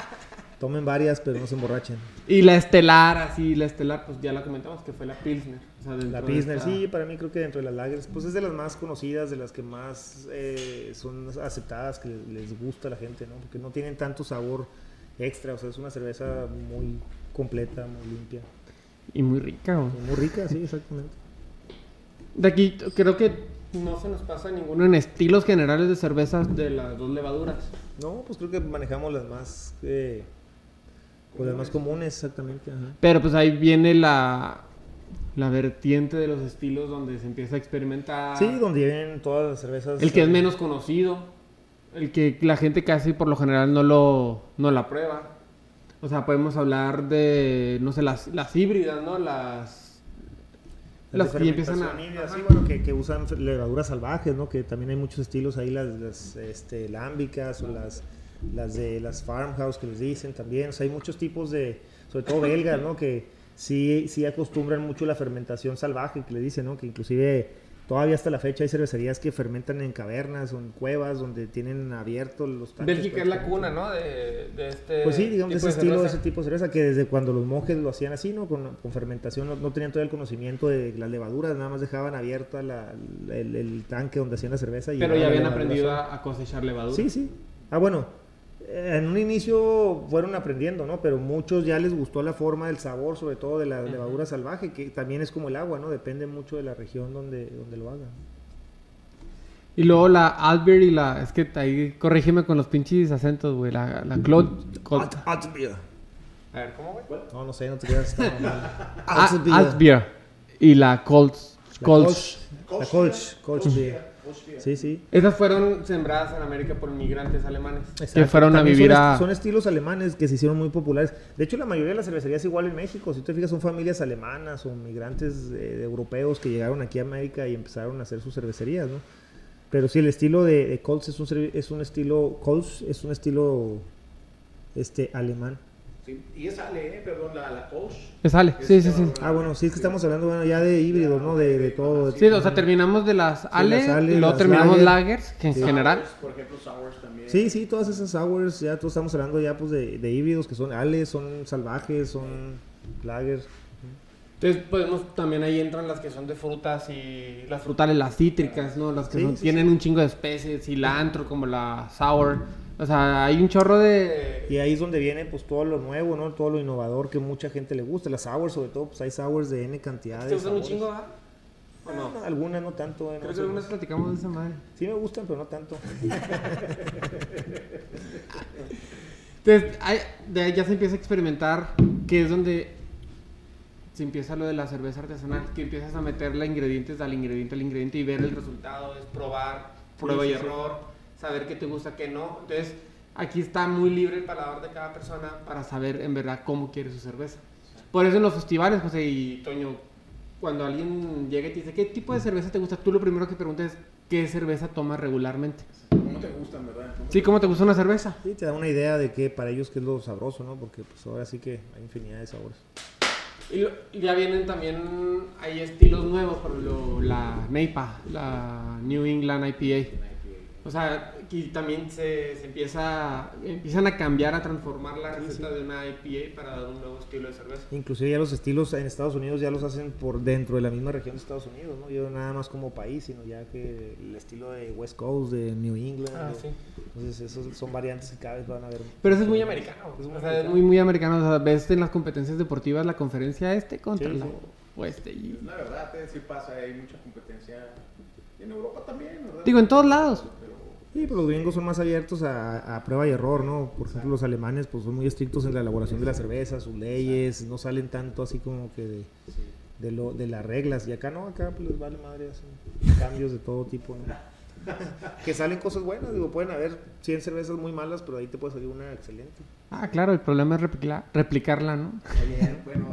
tomen varias, pero no se emborrachen. Y la estelar, así, la estelar, pues ya la comentamos que fue la Pilsner. O sea, dentro La Pilsner, esta- sí, para mí creo que dentro de las lagers, pues es de las más conocidas, de las que más eh, son aceptadas, que les gusta a la gente, ¿no? Porque no tienen tanto sabor extra, o sea, es una cerveza muy completa, muy limpia. Y muy rica, y Muy rica, sí, exactamente. De aquí creo que no se nos pasa ninguno en estilos generales de cervezas de las dos levaduras. No, pues creo que manejamos las más, eh, pues las más comunes, exactamente. ajá. Pero pues ahí viene la, la vertiente de los estilos donde se empieza a experimentar. Sí, donde vienen todas las cervezas. El que es eh, menos conocido. El que la gente casi por lo general no lo no la prueba. O sea, podemos hablar de, no sé, las, las híbridas, ¿no? Las... Las que empiezan a... sí, bueno, que, que usan levaduras salvajes, ¿no? Que también hay muchos estilos ahí, las, las este, lámbicas o las, las de las farmhouse que les dicen también. O sea, hay muchos tipos de, sobre todo belgas, ¿no? Que sí, sí acostumbran mucho la fermentación salvaje, que le dicen, ¿no? Que inclusive todavía hasta la fecha hay cervecerías que fermentan en cavernas o en cuevas donde tienen abiertos los tanques. Bélgica es la cuna, ¿no? De, de este Pues sí, digamos, tipo ese de estilo, cerveza. ese tipo de cerveza que desde cuando los monjes lo hacían así, ¿no? Con, con fermentación, no, no tenían todo el conocimiento de las levaduras, nada más dejaban abierta la- el, el tanque donde hacían la cerveza. Y Pero ya habían aprendido a, cosechar levadura. Sí, sí. Ah, bueno, en un inicio fueron aprendiendo, ¿no? Pero muchos ya les gustó la forma, el sabor, sobre todo de la levadura salvaje, que también es como el agua, ¿no? Depende mucho de la región donde, donde lo hagan. Y luego la Albert y la... Es que ahí corrígeme con los pinches acentos, güey. La, la Claude... Col- A ver, ¿cómo, güey? No, no sé, no te mal. Ah, Altbier. Y la Colts. La Colts. La. Kolsch Beer. Sí, sí. Esas fueron sembradas en América por inmigrantes alemanes. Que Exacto. fueron a vivir son, a... son estilos alemanes que se hicieron muy populares. De hecho, la mayoría de las cervecerías igual en México. Si te fijas, son familias alemanas o migrantes eh, europeos que llegaron aquí a América y empezaron a hacer sus cervecerías, ¿no? Pero sí, el estilo de, de Kolsch es un, es un estilo... Kolsch es un estilo este, alemán. Sí, Y es Ale, ¿eh? perdón, la, la Kolsch. Es Ale. Sí, sí, sí. Ah, bueno, sí, es que estamos hablando bueno, ya de híbridos, ¿no? De, de todo. Sí, o sea, terminamos de las Ale, las Ale, y luego terminamos Lager. lagers, que en Sí. general... Sours, Por ejemplo, Sours también. Sí, sí, todas esas sours, ya todos estamos hablando ya pues de, de híbridos que son ales, son salvajes, son lagers. Entonces podemos también ahí entran las que son de frutas y las frutales, las cítricas, ¿no? Las que Sí, son- sí, tienen un chingo de especies, cilantro como la sour. O sea, hay un chorro de... Y ahí es donde viene pues todo lo nuevo, ¿no? Todo lo innovador que mucha gente le gusta. Las sours sobre todo, pues hay sours de N cantidad ¿Te de gustan un sabores. chingo, ah? ¿O Ah, no? no, algunas no tanto. eh, no Creo que sé, algunas platicamos de esa madre. Sí me gustan, pero no tanto. Entonces, hay- de ahí ya se empieza a experimentar, que es donde se empieza lo de la cerveza artesanal, que empiezas a meterle ingredientes al ingrediente al ingrediente y ver el resultado, es probar, prueba y sí, sí. error, saber qué te gusta, qué no. Entonces, aquí está muy libre el paladar de cada persona para saber en verdad cómo quiere su cerveza. Por eso en los festivales, José y Toño, cuando alguien llega y te dice, ¿qué tipo de cerveza te gusta? Tú lo primero que preguntas es, ¿qué cerveza tomas regularmente? ¿Cómo te gustan, verdad? ¿Cómo Sí, ¿cómo te gusta una cerveza? Sí, te da una idea de que para ellos qué es lo sabroso, ¿no? Porque pues ahora sí que hay infinidad de sabores. Y, lo- y ya vienen también, hay estilos nuevos, por ejemplo, la NEIPA, la New England IPA. O sea, aquí también se, se empieza, empiezan a cambiar, a transformar la receta de una IPA para dar un nuevo estilo de cerveza. Inclusive ya los estilos en Estados Unidos ya los hacen por dentro de la misma región de Estados Unidos, ¿no? Yo nada más como país, sino ya que el estilo de West Coast, de New England. Ah, de- sí. Entonces esos son variantes que cada vez van a ver. Pero eso es muy americano. Es muy o sea, es muy, muy americano. O sea, ves en las competencias deportivas la conferencia este contra Sí, la sí. oeste. Y... La verdad, eh, sí pasa, hay mucha competencia. Y en Europa también, ¿verdad? Digo, en todos lados. Sí, pero los gringos son más abiertos a, a prueba y error, ¿no? Por ejemplo, los alemanes pues son muy estrictos en la elaboración de la cerveza, sus leyes, no salen tanto así como que de, de, lo, de las reglas. Y acá no, acá pues les vale madre, hacen cambios de todo tipo, ¿no? que salen cosas buenas, digo, pueden haber 100 cervezas muy malas, pero ahí te puede salir una excelente. Ah, claro, el problema es replicar- replicarla, ¿no? Bien, bueno,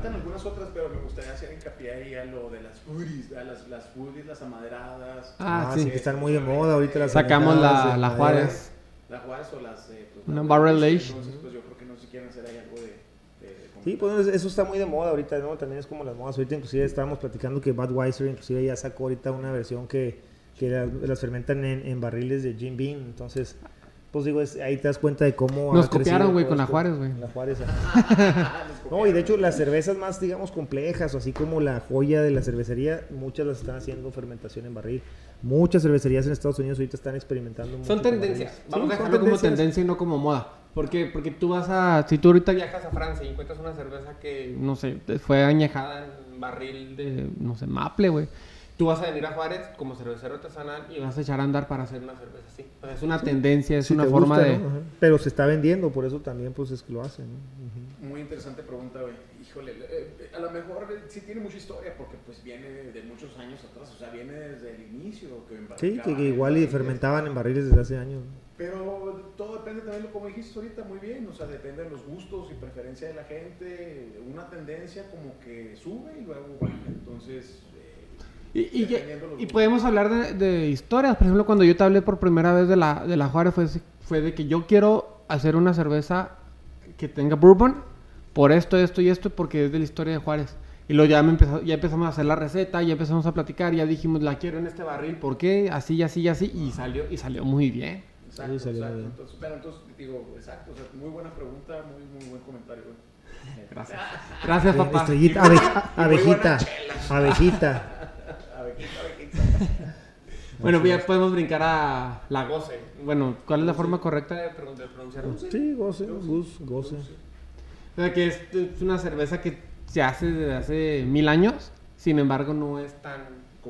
faltan algunas otras, pero me gustaría hacer hincapié ahí a lo de las foodies, a las, las foodies, las amaderadas. Ah, Ah, sí. sí, que están muy de moda ahorita las Sacamos la, la. Juárez. La Juárez o las... eh, pues, Una barrel Entonces, age. pues yo creo que no sé si quieren hacer ahí algo de... de- de Sí, pues eso está muy de moda ahorita, ¿no? También es como las modas. Ahorita inclusive estábamos platicando que Budweiser inclusive ya sacó ahorita una versión que, que las, las fermentan en, en barriles de Jim Beam. Entonces, pues digo, es- ahí te das cuenta de cómo... Nos copiaron, güey, con la. Juárez, güey. La Juárez. no, y de hecho las cervezas más, digamos, complejas, o así como la joya de la cervecería, muchas las están haciendo fermentación en barril. Muchas cervecerías en Estados Unidos ahorita están experimentando Son tendencias. Vamos Sí, a dejarlo como tendencia y no como moda. ¿Por qué? Porque tú vas a. Si tú ahorita viajas a Francia y encuentras una cerveza que, no sé, fue añejada en barril de, no sé, maple, güey. Tú vas a venir a Juárez como cervecero artesanal y vas a echar a andar para hacer una cerveza así. O sea, es una tendencia, es Si una forma gusta, de. Pero se está vendiendo, por eso también pues es que lo hacen. ¿no? Muy interesante pregunta, güey. Híjole, eh, a lo mejor eh, sí tiene mucha historia porque pues viene de muchos años atrás, o sea, viene desde el inicio. Que Sí, que, igual y fermentaban en barriles desde hace años. Pero todo depende también, como dijiste ahorita, muy bien, o sea, depende de los gustos y preferencia de la gente. Una tendencia como que sube y luego baja. Entonces, eh, Y, y, los y podemos hablar de, de historias. Por ejemplo, cuando yo te hablé por primera vez de la, de la Juárez, fue, fue de que yo quiero hacer una cerveza que tenga bourbon por esto, esto y esto, porque es de la historia de Juárez. Y luego ya, me empezó, ya empezamos a hacer la receta, ya empezamos a platicar, ya dijimos, la quiero en este barril, ¿por qué? Así, y así, y así. Y salió, y salió muy bien. Exacto, Sí, salió exacto. bien. Entonces, pero entonces, digo, exacto, o sea, muy buena pregunta, muy, muy buen comentario. Gracias. Gracias, Eh, papá. Estrellita, abe- buena abejita, Bueno, ya podemos brincar a la goce. Bueno, ¿cuál es la forma correcta de, pro- de pronunciarlo? Sí, goce, gus, goce. O sea, que es, es una cerveza que se hace desde hace mil años, sin embargo no es tan,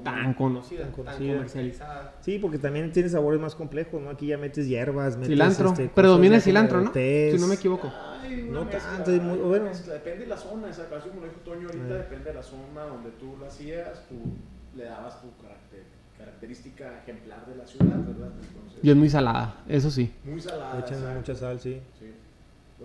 tan conocida, Tan tan, conocida. comercializada. Sí, porque también tiene sabores más complejos, ¿no? Aquí ya metes hierbas, metes... Cilantro, este, predomina el cilantro, ¿no? tés. Si no me equivoco. Ay, No mezcla, tanto, y muy- bueno. mezcla. Depende de la zona, esa así como lo dijo Toño ahorita, Eh. depende de la zona donde tú lo hacías, tú le dabas tu carácter, característica ejemplar de la ciudad, ¿verdad? Entonces, Y es muy salada, eso sí. muy salada. Le echan mucha sal, sí. Sí.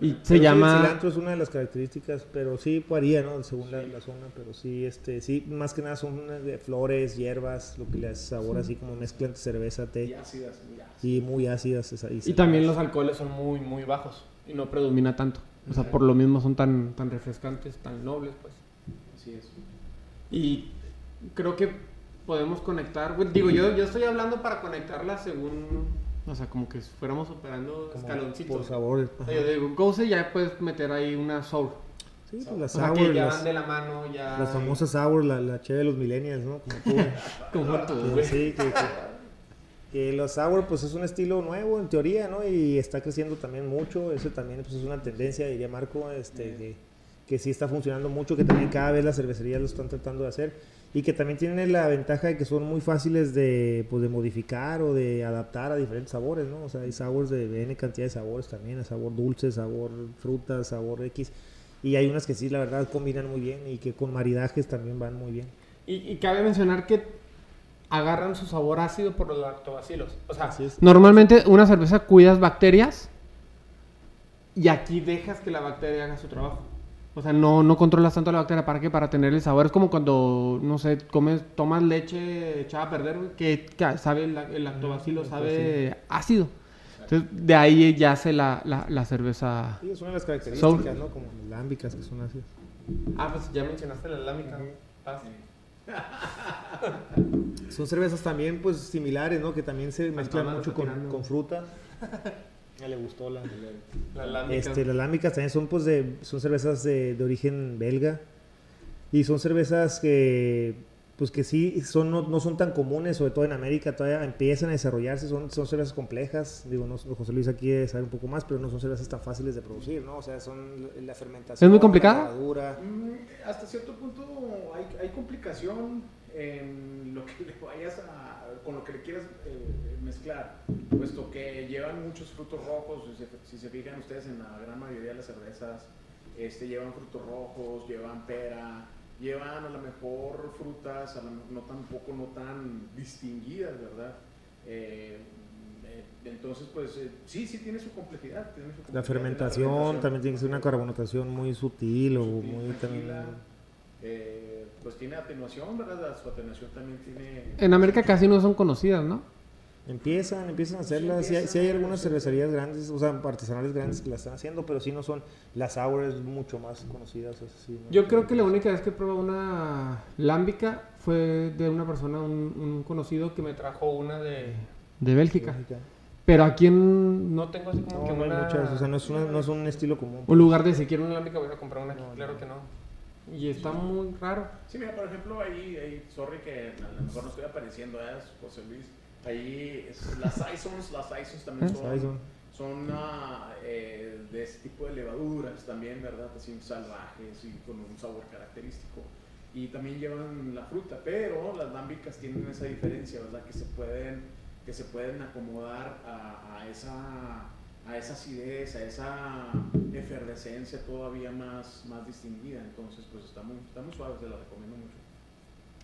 Y se Pero sí, llama... El cilantro es una de las características, pero sí varía, ¿no? Según la, la zona, pero sí, este, sí, más que nada son unas de flores, hierbas, lo que le hace sabor así como mezcla entre cerveza, y té. ácidas, muy ácidas. Sí, muy ácidas. esa- Y saladas. también los alcoholes son muy, muy bajos y no predomina tanto. O sea, por lo mismo son tan, tan refrescantes, tan nobles, pues. Así es. Y creo que podemos conectar, digo, yo, yo estoy hablando para conectarla según, o sea, como que fuéramos operando escaloncitos. Por sabores. O sea, yo digo, Gose ya puedes meter ahí una sour. Sí, pues las O sea, sour, que ya las, van de la mano, ya... las famosas sour, la, la cheve de los millennials, ¿no? Como tú. Como tú, güey. sí, que, que- que los sour pues es un estilo nuevo en teoría, ¿no? Y está creciendo también mucho, eso también pues es una tendencia, diría Marco, este, que, que sí está funcionando mucho, que también cada vez las cervecerías lo están tratando de hacer y que también tienen la ventaja de que son muy fáciles de, pues, de modificar o de adaptar a diferentes sabores, ¿no? O sea, hay sours de N cantidad de sabores también, sabor dulce, sabor fruta, sabor X. Y hay unas que sí, la verdad, combinan muy bien y que con maridajes también van muy bien. Y, y cabe mencionar que agarran su sabor ácido por los lactobacilos. O sea, normalmente una cerveza cuidas bacterias y aquí dejas que la bacteria haga su trabajo. O sea, no, no controlas tanto la bacteria. ¿Para qué? Para tener el sabor. Es como cuando, no sé, comes, tomas leche echada a perder, que, que sabe, el, el lactobacilo sabe ácido. Entonces, de ahí yace la, la, la cerveza. Sí, es una de las características, Sour. ¿no? Como las lámbicas que son así. Ah, pues ya mencionaste la lámica. Paz. Son cervezas también, pues, similares, ¿no? Que también se mezclan mucho con, con fruta. Ya le gustó la... La lámica. Este, las lámbicas también son, pues, de, son cervezas de, de origen belga. Y son cervezas que, pues, que sí, son, no, no son tan comunes, sobre todo en América, todavía empiezan a desarrollarse. Son, son cervezas complejas. Digo, no, José Luis aquí saber un poco más, pero no son cervezas tan fáciles de producir, ¿no? O sea, son la fermentación. ¿Es muy complicada? La. Mm, hasta cierto punto hay, hay complicación en lo que le vayas a, con lo que le quieras eh, mezclar, puesto que llevan muchos frutos rojos, si se, si se fijan ustedes en la gran mayoría de las cervezas, este, llevan frutos rojos, llevan pera, llevan a lo mejor frutas, a lo mejor no tampoco no tan distinguidas, ¿verdad? Eh, eh, entonces, pues eh, sí, sí tiene su complejidad. tiene su La complejidad, fermentación también tiene que ser una carbonatación muy sutil o sutil, muy tranquila. también... Pues tiene atenuación, ¿verdad? Su atenuación también tiene... En América casi no son conocidas, ¿no? Empiezan, empiezan a hacerlas. Sí, hay, sí hay algunas cervecerías grandes, o sea, artesanales grandes que la están haciendo, pero sí no son. Las sour es mucho más conocidas. eso sí, ¿no? Yo creo que la única vez que probé una lámbica fue de una persona, un, un conocido que me trajo una de, de Bélgica. Pero aquí en- no tengo así como No, que no hay una- muchas, o sea, no es, una- no es un estilo común. un lugar de si quiero una lámbica voy a comprar una aquí. No, claro no. que no. Y está muy raro. Sí, mira, por ejemplo, ahí, ahí sorry que a lo mejor no estoy apareciendo, ¿eh? José Luis. Ahí, es- las Saisons, las Saisons también Ah, son, Saison. son ah, eh, de ese tipo de levaduras también, ¿verdad? Así salvajes y con un sabor característico. Y también llevan la fruta, pero las lámbicas tienen esa diferencia, ¿verdad? Que se pueden, que se pueden acomodar a, a esa, a esa acidez, a esa efervescencia todavía más, más distinguida. Entonces, pues está muy, está muy suave, te la recomiendo mucho.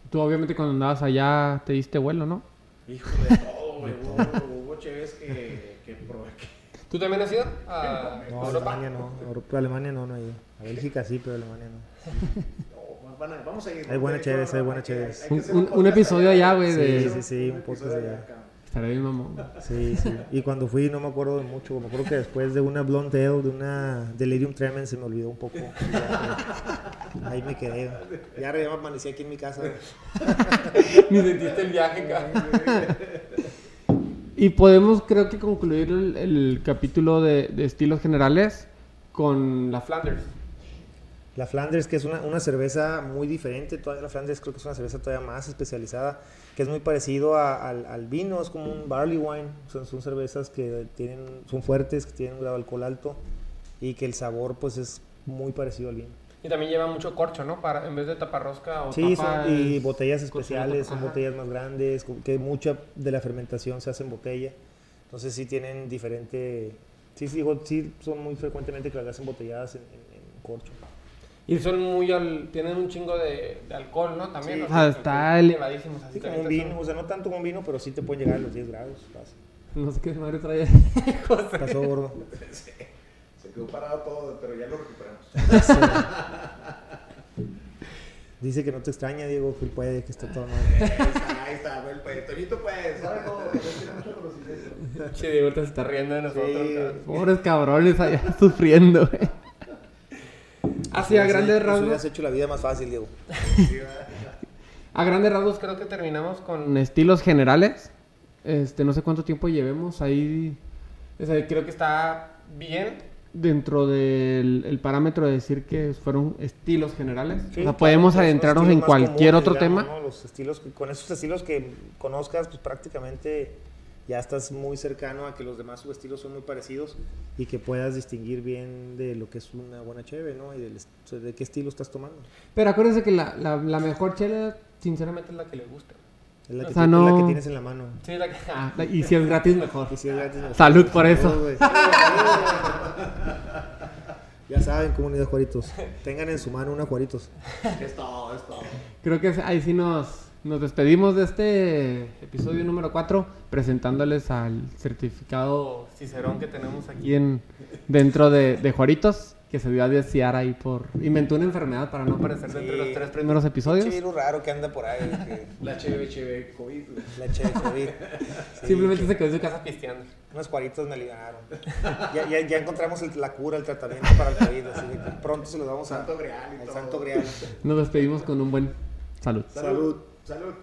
Tú obviamente cuando andabas allá te diste vuelo, ¿no? Hijo de todo, güey. Hubo, hubo cheves que, que probé. ¿Tú también has ido a No, Europa? Alemania no. Europa, Alemania no, no he ido. A Bélgica sí, pero Alemania no. No, van a- vamos a ir. Hay buena cheves, hay buena que Un- un- un episodio allá, güey, Sí, de- sí, sí, un podcast allá. Estaré bien, mamón. Sí, sí. Y cuando fui no me acuerdo de mucho. Me acuerdo que después de una Blonde Ale, de una Delirium Tremens, se me olvidó un poco. Ya, ahí me quedé. Ya ya me amanecí aquí en mi casa. Ni sentiste el viaje, cabrón. Y podemos, creo que, concluir el, el capítulo de, de estilos generales con la Flanders. La Flanders, que es una, una cerveza muy diferente. Todavía la Flanders creo que es una cerveza todavía más especializada, que es muy parecido a- al, al vino, es como un barley wine. Son, son cervezas que tienen, son fuertes, que tienen un grado de alcohol alto y que el sabor pues es muy parecido al vino. Y también lleva mucho corcho, ¿no? Para, en vez de taparrosca o Sí, tapa son, y botellas especiales, son botellas más grandes, que mucha de la fermentación se hace en botella. Entonces sí tienen diferente... Sí, sí, digo, sí son muy frecuentemente que las hacen botelladas en, en- en corcho. Y son muy al, tienen un chingo de, de alcohol, ¿no? También. Sí. o sea, sea, está elevadísimos. Así como un vino, o sea, no tanto como un vino, pero sí te pueden llegar a los 10 grados. fácil. No sé qué madre trae. Pasó gordo. Se quedó parado todo, pero ya lo recuperamos. Dice que no te extraña, Diego, que puede, que está todo mal. Ahí está, ahí está, el pues, Toñito pues, sabe todo, ya tiene mucho conocimiento. Che, Diego te está riendo de nosotros. Sí. Pobres cabrones allá sufriendo, güey. Así a grandes hubieras rasgos. hecho la vida más fácil, Diego. A grandes rasgos creo que terminamos con estilos generales. Este, no sé cuánto tiempo llevemos ahí. O sea, creo que está bien dentro del el parámetro de decir que fueron estilos generales. o sea, podemos adentrarnos en cualquier comunes, otro digamos, tema. ¿no? Los estilos, con esos estilos que conozcas, pues prácticamente ya estás muy cercano a que los demás subestilos son muy parecidos y que puedas distinguir bien de lo que es una buena cheve, ¿no? Y o sea, de qué estilo estás tomando. Pero acuérdense que la, la, la mejor chela, sinceramente, es la que le gusta. Es la, O que, sea, ti- es la no- que tienes en la mano. Sí, la que, ah, y si es gratis, mejor. Y si es gratis, mejor. Salud por eso. Ya saben, comunidad Juaritos. Tengan en su mano una Juaritos. Es todo, es todo. Creo que ahí sí nos, nos despedimos de este episodio número 4, presentándoles al certificado Cicerón que tenemos aquí en, dentro de, de Juaritos, que se dio a desear ahí por... Inventó una enfermedad para no aparecer dentro de los Sí. tres primeros episodios. Pinche virus raro que anda por ahí. que- La cheve, COVID. La cheve COVID. Sí, Simplemente se quedó en su casa pisteando. Unos Juaritos me aliviaron. Ya, ya, ya encontramos el- la cura, el tratamiento para el COVID. Así de que pronto se los vamos a. Santo Grial y al todo. Santo Grial. Nos despedimos con un buen salud. Salud. Salud.